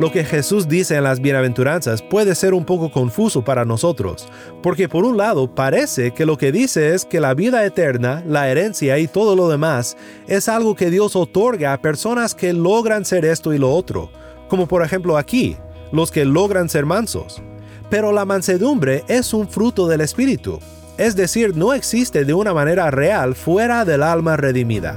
Lo que Jesús dice en las bienaventuranzas puede ser un poco confuso para nosotros, porque por un lado parece que lo que dice es que la vida eterna, la herencia y todo lo demás es algo que Dios otorga a personas que logran ser esto y lo otro, como por ejemplo aquí, los que logran ser mansos. Pero la mansedumbre es un fruto del Espíritu, es decir, no existe de una manera real fuera del alma redimida.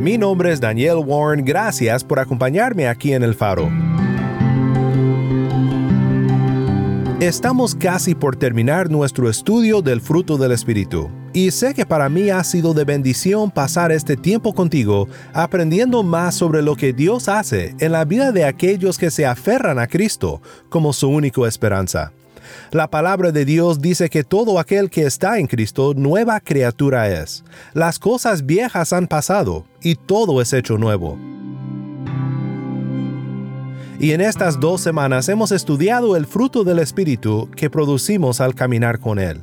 Mi nombre es Daniel Warren. Gracias por acompañarme aquí en El Faro. Estamos casi por terminar nuestro estudio del fruto del Espíritu, y sé que para mí ha sido de bendición pasar este tiempo contigo aprendiendo más sobre lo que Dios hace en la vida de aquellos que se aferran a Cristo como su única esperanza. La palabra de Dios dice que todo aquel que está en Cristo nueva criatura es. Las cosas viejas han pasado y todo es hecho nuevo y en estas dos semanas hemos estudiado el fruto del Espíritu que producimos al caminar con Él.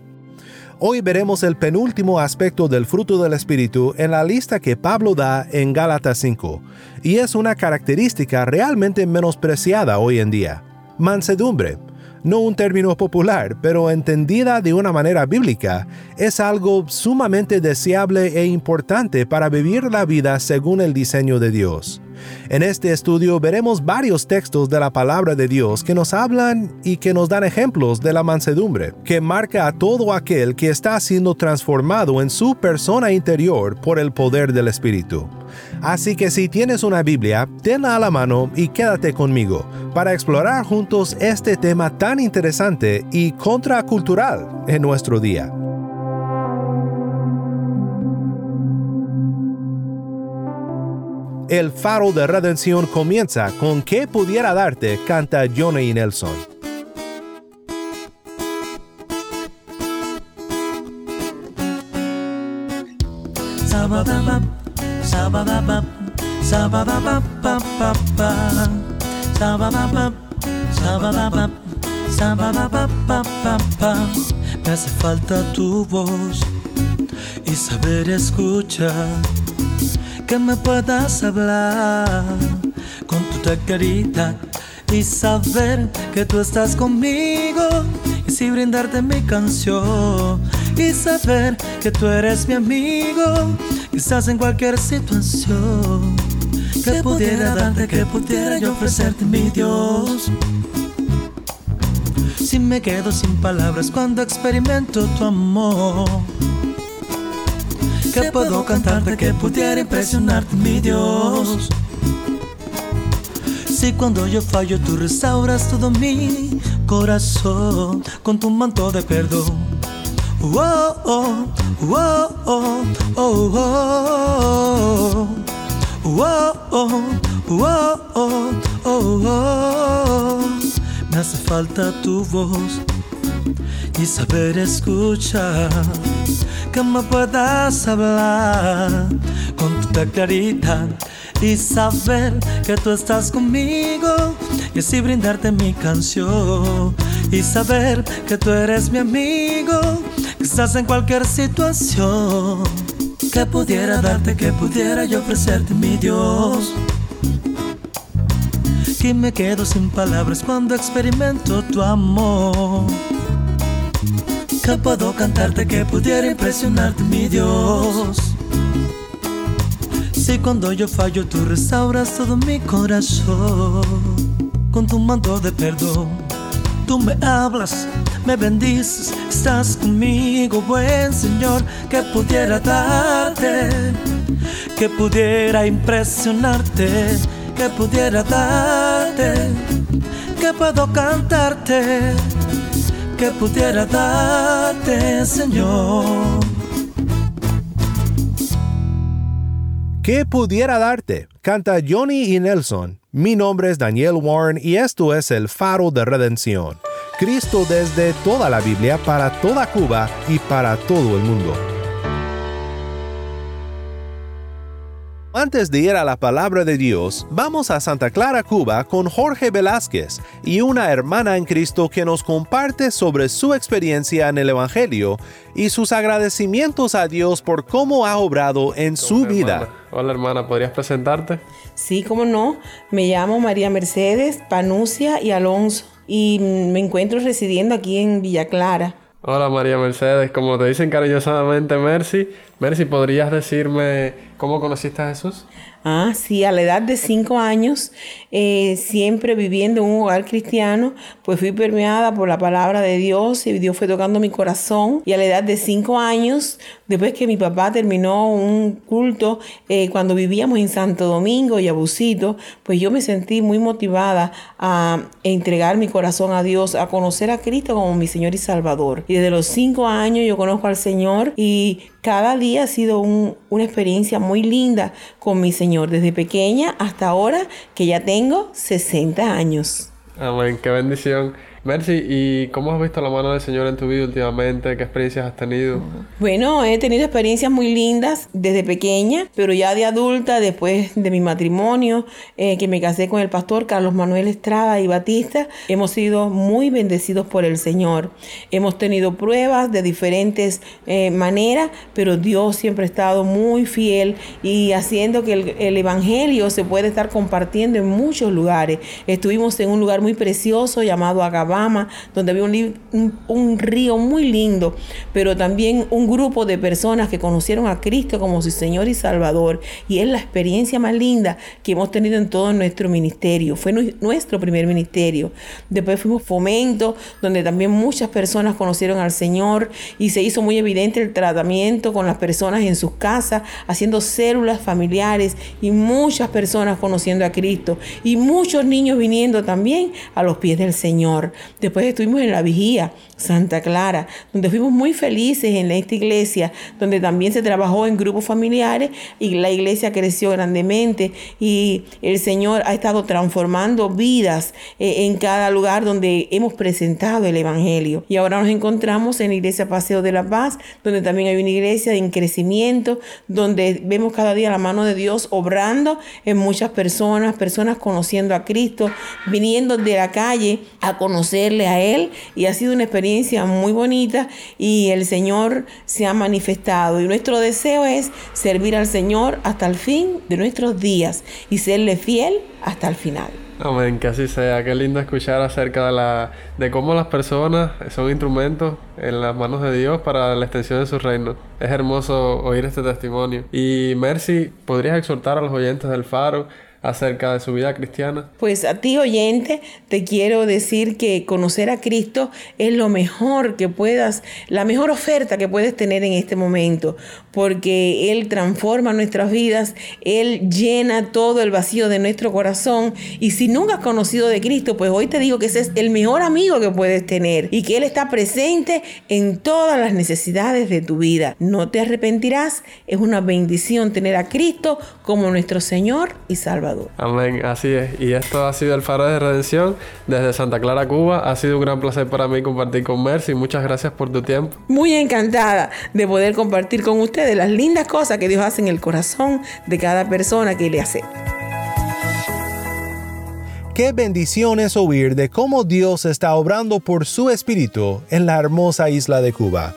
Hoy veremos el penúltimo aspecto del fruto del Espíritu en la lista que Pablo da en Gálatas 5, y es una característica realmente menospreciada hoy en día. Mansedumbre, no un término popular, pero entendida de una manera bíblica, es algo sumamente deseable e importante para vivir la vida según el diseño de Dios. En este estudio veremos varios textos de la palabra de Dios que nos hablan y que nos dan ejemplos de la mansedumbre, que marca a todo aquel que está siendo transformado en su persona interior por el poder del Espíritu. Así que si tienes una Biblia, tenla a la mano y quédate conmigo para explorar juntos este tema tan interesante y contracultural en nuestro día. El faro de redención comienza con ¿Qué pudiera darte? canta Johnny Nelson. Me hace falta tu voz y saber escuchar que me puedas hablar con tu carita y saber que tú estás conmigo. Y si brindarte mi canción y saber que tú eres mi amigo. Quizás en cualquier situación que pudiera darte que pudiera yo ofrecerte mi Dios. Si me quedo sin palabras cuando experimento tu amor ¿Qué puedo cantarte que pudiera impresionarte, mi Dios? Si cuando yo fallo tú restauras todo mi corazón con tu manto de perdón. Oh, oh, oh, oh, oh, Me hace falta tu voz y saber escuchar que me puedas hablar con tu claridad y saber que tú estás conmigo y así brindarte mi canción y saber que tú eres mi amigo que estás en cualquier situación. Que pudiera darte que pudiera yo ofrecerte mi Dios. Que me quedo sin palabras cuando experimento tu amor que puedo cantarte que pudiera impresionarte, mi Dios. Si cuando yo fallo tú restauras todo mi corazón. Con tu manto de perdón, tú me hablas, me bendices, estás conmigo, buen Señor, que pudiera darte, que pudiera impresionarte, que pudiera darte que puedo cantarte, que pudiera darte, Señor. ¿Qué pudiera darte? Canta Johnny y Nelson. Mi nombre es Daniel Warren y esto es el faro de redención. Cristo desde toda la Biblia para toda Cuba y para todo el mundo. Antes de ir a la palabra de Dios, vamos a Santa Clara, Cuba, con Jorge Velázquez y una hermana en Cristo que nos comparte sobre su experiencia en el Evangelio y sus agradecimientos a Dios por cómo ha obrado en su vida. Hola hermana, ¿podrías presentarte? Sí, cómo no. Me llamo María Mercedes, Panucia y Alonso y me encuentro residiendo aquí en Villa Clara. Hola María Mercedes, como te dicen cariñosamente Mercy, Mercy, ¿podrías decirme cómo conociste a Jesús? Ah, sí, a la edad de cinco años, eh, siempre viviendo en un hogar cristiano, pues fui permeada por la palabra de Dios y Dios fue tocando mi corazón. Y a la edad de cinco años, después que mi papá terminó un culto, eh, cuando vivíamos en Santo Domingo y Abusito, pues yo me sentí muy motivada a entregar mi corazón a Dios, a conocer a Cristo como mi Señor y Salvador. Y desde los cinco años yo conozco al Señor y cada día ha sido una experiencia muy linda con mi Señor, desde pequeña hasta ahora que ya tengo 60 años. Amén, qué bendición. Mercy, ¿y cómo has visto la mano del Señor en tu vida últimamente? ¿Qué experiencias has tenido? Bueno, he tenido experiencias muy lindas desde pequeña, pero ya de adulta, después de mi matrimonio, eh, que me casé con el pastor Carlos Manuel Estrada y Batista, hemos sido muy bendecidos por el Señor. Hemos tenido pruebas de diferentes eh, maneras, pero Dios siempre ha estado muy fiel y haciendo que el, el Evangelio se pueda estar compartiendo en muchos lugares. Estuvimos en un lugar muy precioso llamado Agabá donde había un, río muy lindo, pero también un grupo de personas que conocieron a Cristo como su Señor y Salvador. Y es la experiencia más linda que hemos tenido en todo nuestro ministerio. Fue nuestro primer ministerio. Después fuimos Fomento, donde también muchas personas conocieron al Señor y se hizo muy evidente el tratamiento con las personas en sus casas, haciendo células familiares y muchas personas conociendo a Cristo y muchos niños viniendo también a los pies del Señor. Después estuvimos en la vigía Santa Clara, donde fuimos muy felices en esta iglesia, donde también se trabajó en grupos familiares y la iglesia creció grandemente y el Señor ha estado transformando vidas eh, en cada lugar donde hemos presentado el Evangelio. Y ahora nos encontramos en la iglesia Paseo de la Paz, donde también hay una iglesia en crecimiento, donde vemos cada día la mano de Dios obrando en muchas personas, personas conociendo a Cristo, viniendo de la calle a conocerle a Él y ha sido una experiencia muy bonita y el Señor se ha manifestado. Y nuestro deseo es servir al Señor hasta el fin de nuestros días y serle fiel hasta el final. Amén, que así sea. Qué lindo escuchar acerca de, la, de cómo las personas son instrumentos en las manos de Dios para la extensión de su reino. Es hermoso oír este testimonio. Y Mercy, ¿podrías exhortar a los oyentes del Faro acerca de su vida cristiana? Pues a ti oyente te quiero decir que conocer a Cristo es lo mejor que puedas, la mejor oferta que puedes tener en este momento, porque Él transforma nuestras vidas, Él llena todo el vacío de nuestro corazón y si nunca has conocido de Cristo, pues hoy te digo que ese es el mejor amigo que puedes tener y que Él está presente en todas las necesidades de tu vida. No te arrepentirás, es una bendición tener a Cristo como nuestro Señor y Salvador. Amén, así es. Y esto ha sido el Faro de Redención desde Santa Clara, Cuba. Ha sido un gran placer para mí compartir con Mercy. Muchas gracias por tu tiempo. Muy encantada de poder compartir con ustedes las lindas cosas que Dios hace en el corazón de cada persona que le hace. Qué bendición es oír de cómo Dios está obrando por su espíritu en la hermosa isla de Cuba.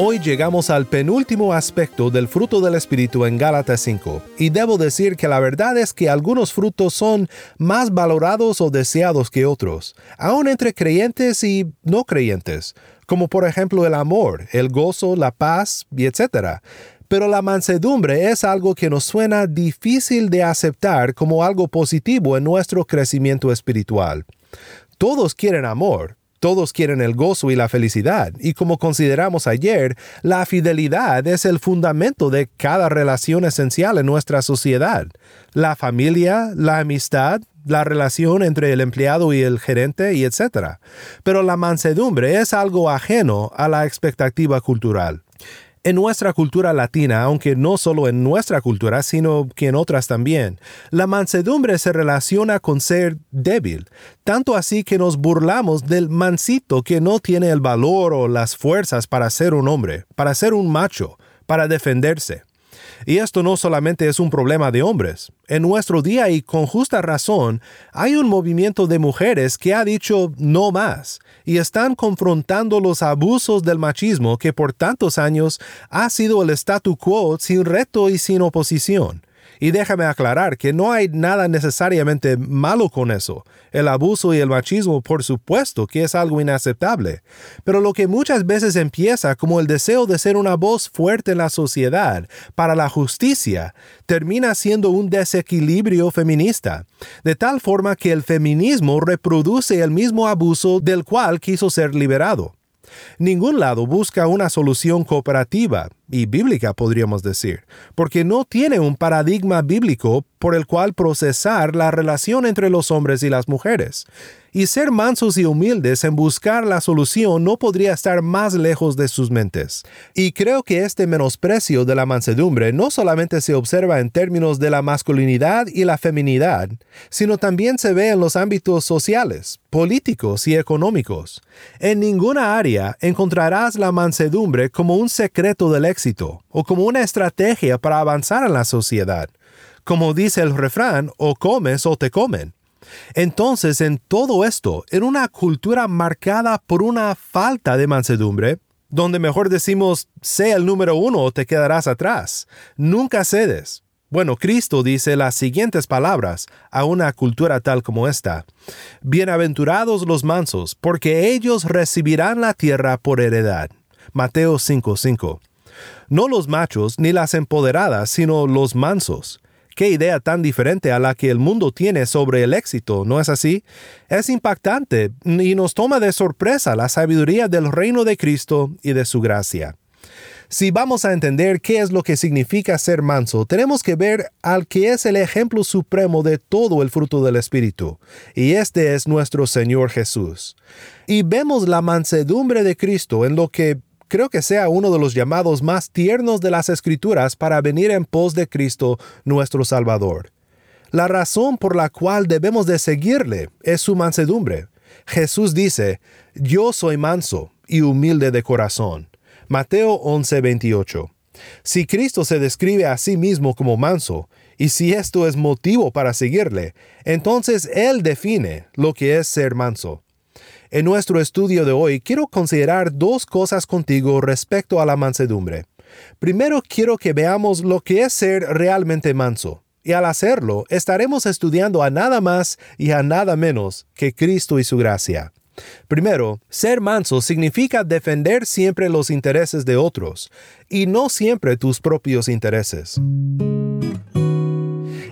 Hoy llegamos al penúltimo aspecto del fruto del Espíritu en Gálatas 5, y debo decir que la verdad es que algunos frutos son más valorados o deseados que otros, aun entre creyentes y no creyentes, como por ejemplo el amor, el gozo, la paz etc. Pero la mansedumbre es algo que nos suena difícil de aceptar como algo positivo en nuestro crecimiento espiritual. Todos quieren amor, Todos quieren el gozo y la felicidad, y como consideramos ayer, la fidelidad es el fundamento de cada relación esencial en nuestra sociedad. La familia, la amistad, la relación entre el empleado y el gerente etc. Pero la mansedumbre es algo ajeno a la expectativa cultural. En nuestra cultura latina, aunque no solo en nuestra cultura, sino que en otras también, la mansedumbre se relaciona con ser débil, tanto así que nos burlamos del mansito que no tiene el valor o las fuerzas para ser un hombre, para ser un macho, para defenderse. Y esto no solamente es un problema de hombres. En nuestro día y con justa razón, hay un movimiento de mujeres que ha dicho no más y están confrontando los abusos del machismo que por tantos años ha sido el statu quo sin reto y sin oposición. Y déjame aclarar que no hay nada necesariamente malo con eso. El abuso y el machismo, por supuesto, que es algo inaceptable. Pero lo que muchas veces empieza como el deseo de ser una voz fuerte en la sociedad para la justicia, termina siendo un desequilibrio feminista, de tal forma que el feminismo reproduce el mismo abuso del cual quiso ser liberado. Ningún lado busca una solución cooperativa y bíblica, podríamos decir, porque no tiene un paradigma bíblico por el cual procesar la relación entre los hombres y las mujeres. Y ser mansos y humildes en buscar la solución no podría estar más lejos de sus mentes. Y creo que este menosprecio de la mansedumbre no solamente se observa en términos de la masculinidad y la feminidad, sino también se ve en los ámbitos sociales, políticos y económicos. En ninguna área encontrarás la mansedumbre como un secreto del éxito o como una estrategia para avanzar en la sociedad. Como dice el refrán, o comes o te comen. Entonces, en todo esto, en una cultura marcada por una falta de mansedumbre, donde mejor decimos, sé el número uno o te quedarás atrás, nunca cedes. Bueno, Cristo dice las siguientes palabras a una cultura tal como esta. Bienaventurados los mansos, porque ellos recibirán la tierra por heredad. Mateo 5:5. No los machos ni las empoderadas, sino los mansos. Qué idea tan diferente a la que el mundo tiene sobre el éxito, ¿no es así? Es impactante y nos toma de sorpresa la sabiduría del reino de Cristo y de su gracia. Si vamos a entender qué es lo que significa ser manso, tenemos que ver al que es el ejemplo supremo de todo el fruto del Espíritu, y este es nuestro Señor Jesús. Y vemos la mansedumbre de Cristo en lo que creo que sea uno de los llamados más tiernos de las Escrituras para venir en pos de Cristo nuestro Salvador. La razón por la cual debemos de seguirle es su mansedumbre. Jesús dice, Yo soy manso y humilde de corazón. Mateo 11:28. Si Cristo se describe a sí mismo como manso, y si esto es motivo para seguirle, entonces Él define lo que es ser manso. En nuestro estudio de hoy quiero considerar dos cosas contigo respecto a la mansedumbre. Primero quiero que veamos lo que es ser realmente manso, y al hacerlo estaremos estudiando a nada más y a nada menos que Cristo y su gracia. Primero, ser manso significa defender siempre los intereses de otros, y no siempre tus propios intereses.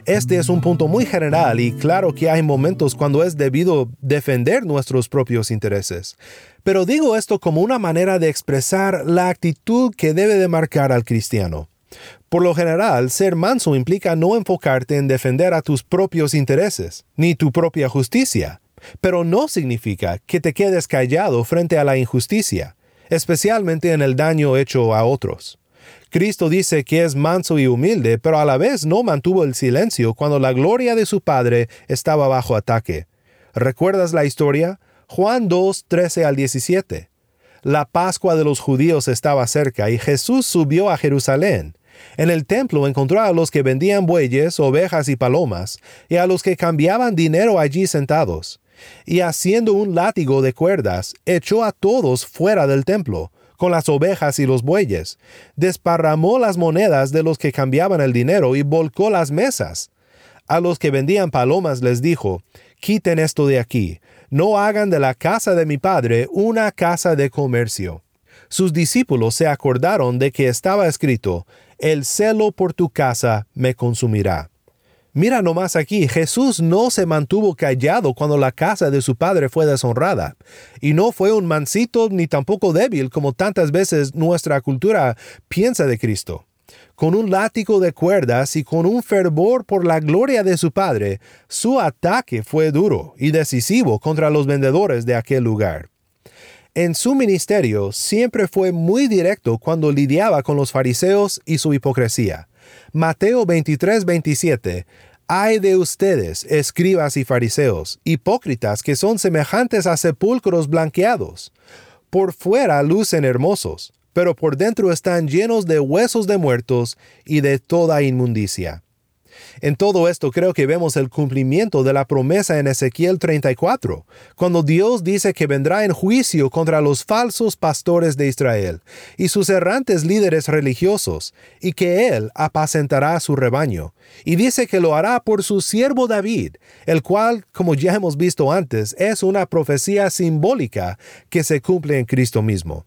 Este es un punto muy general y claro que hay momentos cuando es debido defender nuestros propios intereses. Pero digo esto como una manera de expresar la actitud que debe de marcar al cristiano. Por lo general, ser manso implica no enfocarte en defender a tus propios intereses, ni tu propia justicia, pero no significa que te quedes callado frente a la injusticia, especialmente en el daño hecho a otros. Cristo dice que es manso y humilde, pero a la vez no mantuvo el silencio cuando la gloria de su Padre estaba bajo ataque. ¿Recuerdas la historia? Juan 2, 13 al 17. La Pascua de los judíos estaba cerca y Jesús subió a Jerusalén. En el templo encontró a los que vendían bueyes, ovejas y palomas, y a los que cambiaban dinero allí sentados. Y haciendo un látigo de cuerdas, echó a todos fuera del templo, con las ovejas y los bueyes, desparramó las monedas de los que cambiaban el dinero y volcó las mesas. A los que vendían palomas les dijo, quiten esto de aquí, no hagan de la casa de mi padre una casa de comercio. Sus discípulos se acordaron de que estaba escrito, el celo por tu casa me consumirá. Mira nomás aquí, Jesús no se mantuvo callado cuando la casa de su padre fue deshonrada, y no fue un mansito ni tampoco débil como tantas veces nuestra cultura piensa de Cristo. Con un látigo de cuerdas y con un fervor por la gloria de su padre, su ataque fue duro y decisivo contra los vendedores de aquel lugar. En su ministerio siempre fue muy directo cuando lidiaba con los fariseos y su hipocresía. Mateo 23, 27. Ay de ustedes, escribas y fariseos, hipócritas que son semejantes a sepulcros blanqueados. Por fuera lucen hermosos, pero por dentro están llenos de huesos de muertos y de toda inmundicia. En todo esto creo que vemos el cumplimiento de la promesa en Ezequiel 34, cuando Dios dice que vendrá en juicio contra los falsos pastores de Israel y sus errantes líderes religiosos, y que Él apacentará su rebaño. Y dice que lo hará por su siervo David, el cual, como ya hemos visto antes, es una profecía simbólica que se cumple en Cristo mismo.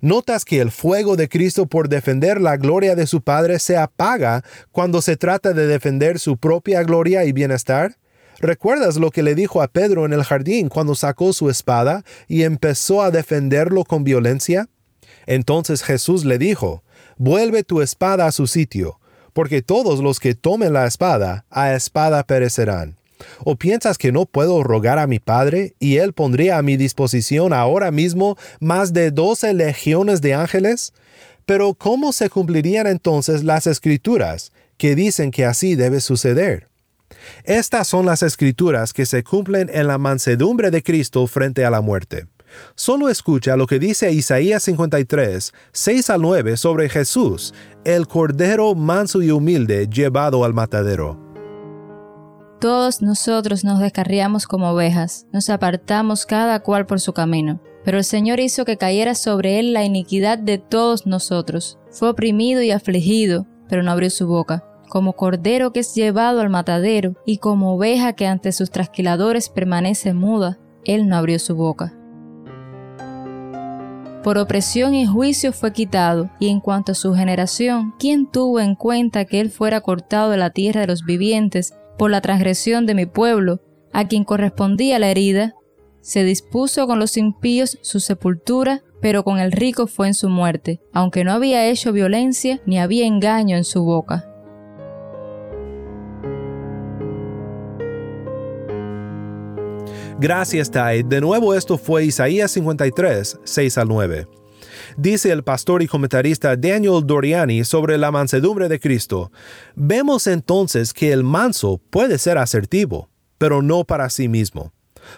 ¿Notas que el fuego de Cristo por defender la gloria de su Padre se apaga cuando se trata de defender su propia gloria y bienestar? ¿Recuerdas lo que le dijo a Pedro en el jardín cuando sacó su espada y empezó a defenderlo con violencia? Entonces Jesús le dijo, Vuelve tu espada a su sitio, porque todos los que tomen la espada, a espada perecerán. ¿O piensas que no puedo rogar a mi Padre y Él pondría a mi disposición ahora mismo más de doce legiones de ángeles? Pero ¿cómo se cumplirían entonces las escrituras que dicen que así debe suceder? Estas son las escrituras que se cumplen en la mansedumbre de Cristo frente a la muerte. Solo escucha lo que dice Isaías 53, 6 al 9 sobre Jesús, el Cordero manso y humilde llevado al matadero. Todos nosotros nos descarriamos como ovejas, nos apartamos cada cual por su camino. Pero el Señor hizo que cayera sobre él la iniquidad de todos nosotros. Fue oprimido y afligido, pero no abrió su boca. Como cordero que es llevado al matadero, y como oveja que ante sus trasquiladores permanece muda, él no abrió su boca. Por opresión y juicio fue quitado, y en cuanto a su generación, ¿quién tuvo en cuenta que él fuera cortado de la tierra de los vivientes por la transgresión de mi pueblo, a quien correspondía la herida, se dispuso con los impíos su sepultura, pero con el rico fue en su muerte, aunque no había hecho violencia ni había engaño en su boca. Gracias, Tai. De nuevo esto fue Isaías 53, 6 al 9. Dice el pastor y comentarista Daniel Doriani sobre la mansedumbre de Cristo. Vemos entonces que el manso puede ser asertivo, pero no para sí mismo.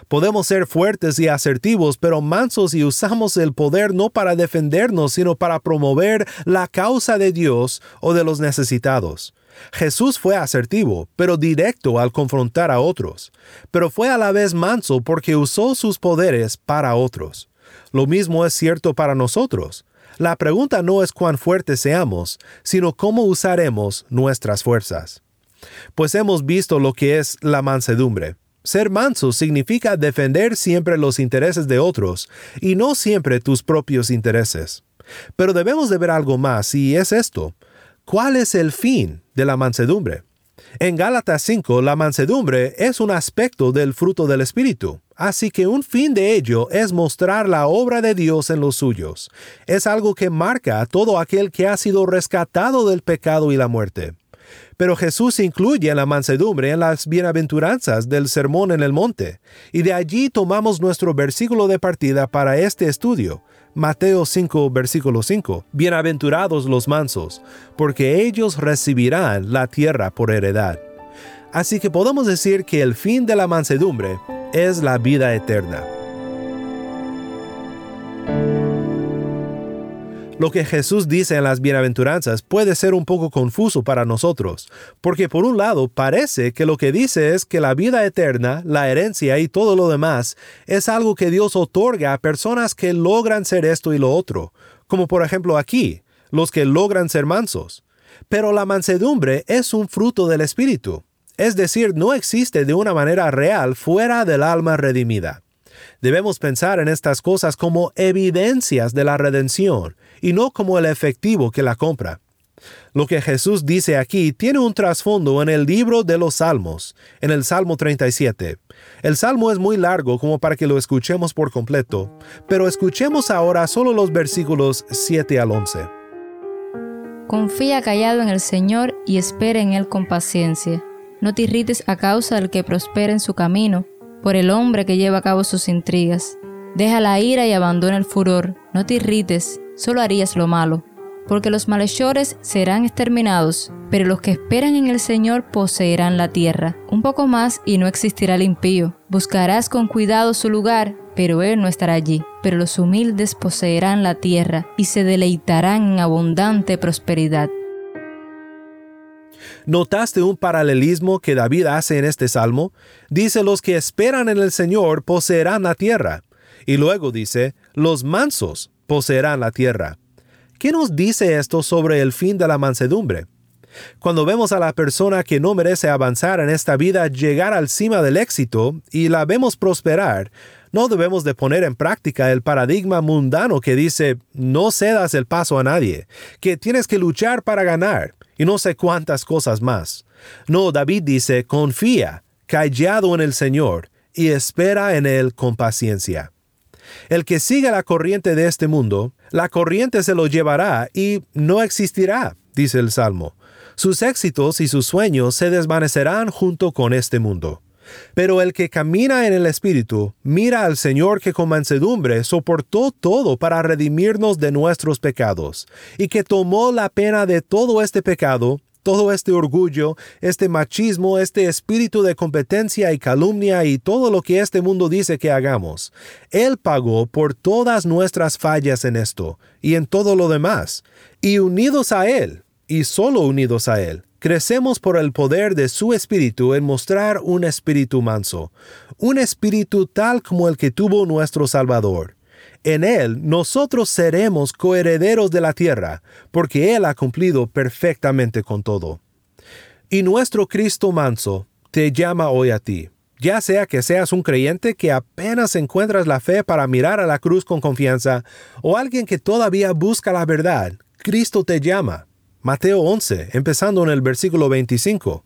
Podemos ser fuertes y asertivos, pero mansos y usamos el poder no para defendernos, sino para promover la causa de Dios o de los necesitados. Jesús fue asertivo, pero directo al confrontar a otros, pero fue a la vez manso porque usó sus poderes para otros. Lo mismo es cierto para nosotros. La pregunta no es cuán fuertes seamos, sino cómo usaremos nuestras fuerzas. Pues hemos visto lo que es la mansedumbre. Ser manso significa defender siempre los intereses de otros y no siempre tus propios intereses. Pero debemos de ver algo más y es esto. ¿Cuál es el fin de la mansedumbre? En Gálatas 5, la mansedumbre es un aspecto del fruto del Espíritu. Así que un fin de ello es mostrar la obra de Dios en los suyos. Es algo que marca a todo aquel que ha sido rescatado del pecado y la muerte. Pero Jesús incluye la mansedumbre en las bienaventuranzas del Sermón en el Monte, y de allí tomamos nuestro versículo de partida para este estudio. Mateo 5, versículo 5. Bienaventurados los mansos, porque ellos recibirán la tierra por heredad. Así que podemos decir que el fin de la mansedumbre es la vida eterna. Lo que Jesús dice en las bienaventuranzas puede ser un poco confuso para nosotros, porque por un lado parece que lo que dice es que la vida eterna, la herencia y todo lo demás es algo que Dios otorga a personas que logran ser esto y lo otro, como por ejemplo aquí, los que logran ser mansos. Pero la mansedumbre es un fruto del Espíritu es decir, no existe de una manera real fuera del alma redimida. Debemos pensar en estas cosas como evidencias de la redención y no como el efectivo que la compra. Lo que Jesús dice aquí tiene un trasfondo en el libro de los Salmos, en el Salmo 37. El Salmo es muy largo como para que lo escuchemos por completo, pero escuchemos ahora solo los versículos 7 al 11. Confía callado en el Señor y espera en Él con paciencia. No te irrites a causa del que prospera en su camino, por el hombre que lleva a cabo sus intrigas. Deja la ira y abandona el furor. No te irrites, solo harías lo malo porque los malhechores serán exterminados, pero los que esperan en el Señor poseerán la tierra. Un poco más y no existirá el impío. Buscarás con cuidado su lugar, pero él no estará allí. Pero los humildes poseerán la tierra y se deleitarán en abundante prosperidad. ¿Notaste un paralelismo que David hace en este salmo? Dice, los que esperan en el Señor poseerán la tierra. Y luego dice, los mansos poseerán la tierra. ¿Qué nos dice esto sobre el fin de la mansedumbre? Cuando vemos a la persona que no merece avanzar en esta vida llegar al cima del éxito y la vemos prosperar, no debemos de poner en práctica el paradigma mundano que dice no cedas el paso a nadie, que tienes que luchar para ganar y no sé cuántas cosas más. No, David dice confía, callado en el Señor y espera en Él con paciencia. El que siga la corriente de este mundo, la corriente se lo llevará y no existirá, dice el Salmo. Sus éxitos y sus sueños se desvanecerán junto con este mundo. Pero el que camina en el Espíritu mira al Señor que con mansedumbre soportó todo para redimirnos de nuestros pecados, y que tomó la pena de todo este pecado todo este orgullo, este machismo, este espíritu de competencia y calumnia y todo lo que este mundo dice que hagamos. Él pagó por todas nuestras fallas en esto y en todo lo demás. Y unidos a Él, y solo unidos a Él, crecemos por el poder de su espíritu en mostrar un espíritu manso, un espíritu tal como el que tuvo nuestro Salvador en Él nosotros seremos coherederos de la tierra, porque Él ha cumplido perfectamente con todo. Y nuestro Cristo manso te llama hoy a ti, ya sea que seas un creyente que apenas encuentras la fe para mirar a la cruz con confianza, o alguien que todavía busca la verdad, Cristo te llama. Mateo 11, empezando en el versículo 25.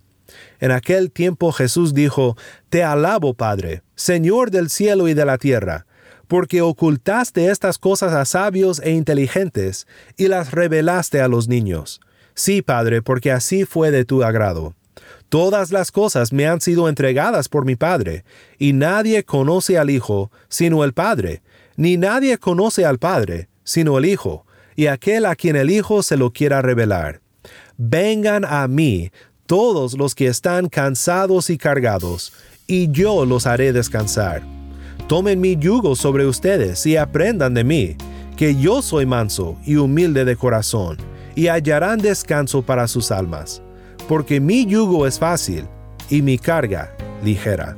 En aquel tiempo Jesús dijo, Te alabo, Padre, Señor del cielo y de la tierra porque ocultaste estas cosas a sabios e inteligentes y las revelaste a los niños. Sí, Padre, porque así fue de tu agrado. Todas las cosas me han sido entregadas por mi Padre, y nadie conoce al Hijo sino el Padre, ni nadie conoce al Padre sino el Hijo, y aquel a quien el Hijo se lo quiera revelar. Vengan a mí todos los que están cansados y cargados, y yo los haré descansar. Tomen mi yugo sobre ustedes y aprendan de mí, que yo soy manso y humilde de corazón, y hallarán descanso para sus almas, porque mi yugo es fácil y mi carga ligera.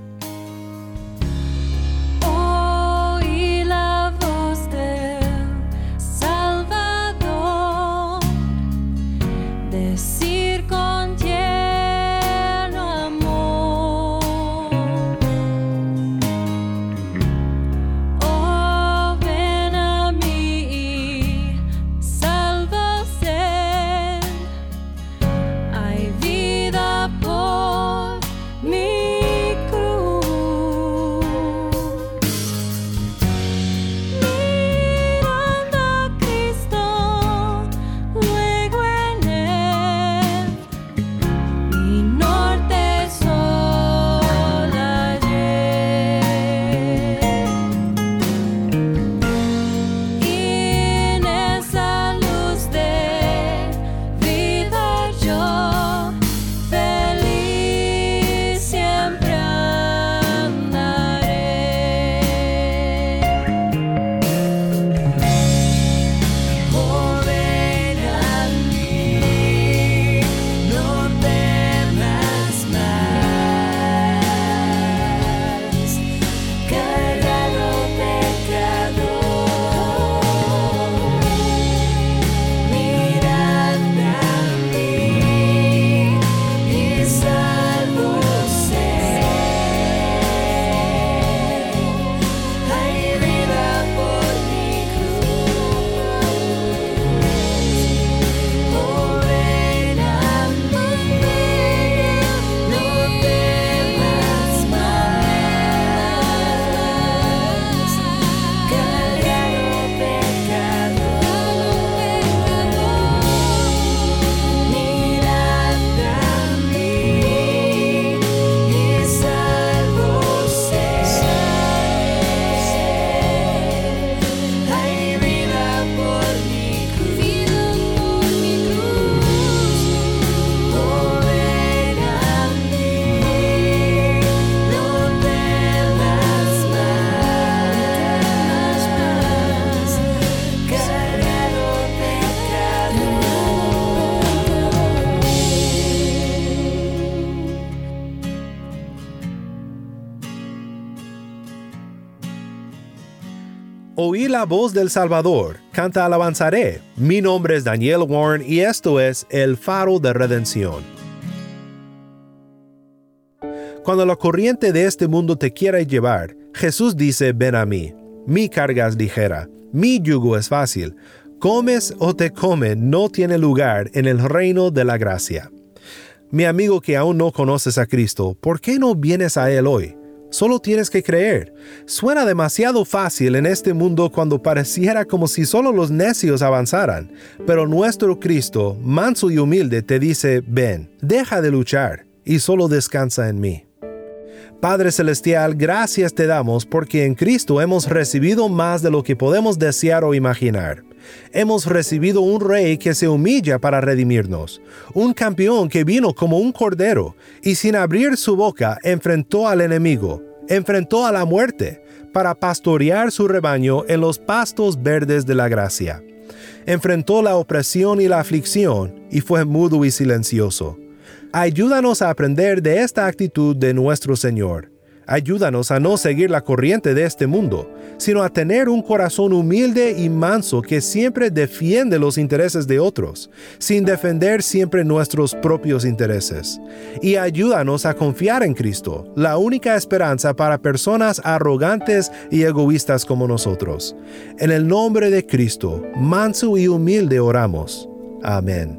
Oí la voz del Salvador, canta alabanzaré. Mi nombre es Daniel Warren y esto es El Faro de Redención. Cuando la corriente de este mundo te quiera llevar, Jesús dice, ven a mí. Mi carga es ligera, mi yugo es fácil. Comes o te come no tiene lugar en el reino de la gracia. Mi amigo que aún no conoces a Cristo, ¿por qué no vienes a Él hoy? Solo tienes que creer. Suena demasiado fácil en este mundo cuando pareciera como si solo los necios avanzaran, pero nuestro Cristo, manso y humilde, te dice, ven, deja de luchar y solo descansa en mí. Padre Celestial, gracias te damos porque en Cristo hemos recibido más de lo que podemos desear o imaginar. Hemos recibido un rey que se humilla para redimirnos, un campeón que vino como un cordero y sin abrir su boca enfrentó al enemigo, enfrentó a la muerte, para pastorear su rebaño en los pastos verdes de la gracia. Enfrentó la opresión y la aflicción y fue mudo y silencioso. Ayúdanos a aprender de esta actitud de nuestro Señor. Ayúdanos a no seguir la corriente de este mundo, sino a tener un corazón humilde y manso que siempre defiende los intereses de otros, sin defender siempre nuestros propios intereses. Y ayúdanos a confiar en Cristo, la única esperanza para personas arrogantes y egoístas como nosotros. En el nombre de Cristo, manso y humilde oramos. Amén.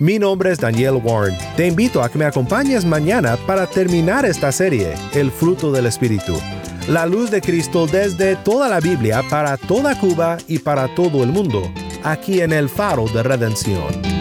Mi nombre es Daniel Warren. Te invito a que me acompañes mañana para terminar esta serie, El fruto del Espíritu. La luz de Cristo desde toda la Biblia para toda Cuba y para todo el mundo, aquí en el faro de redención.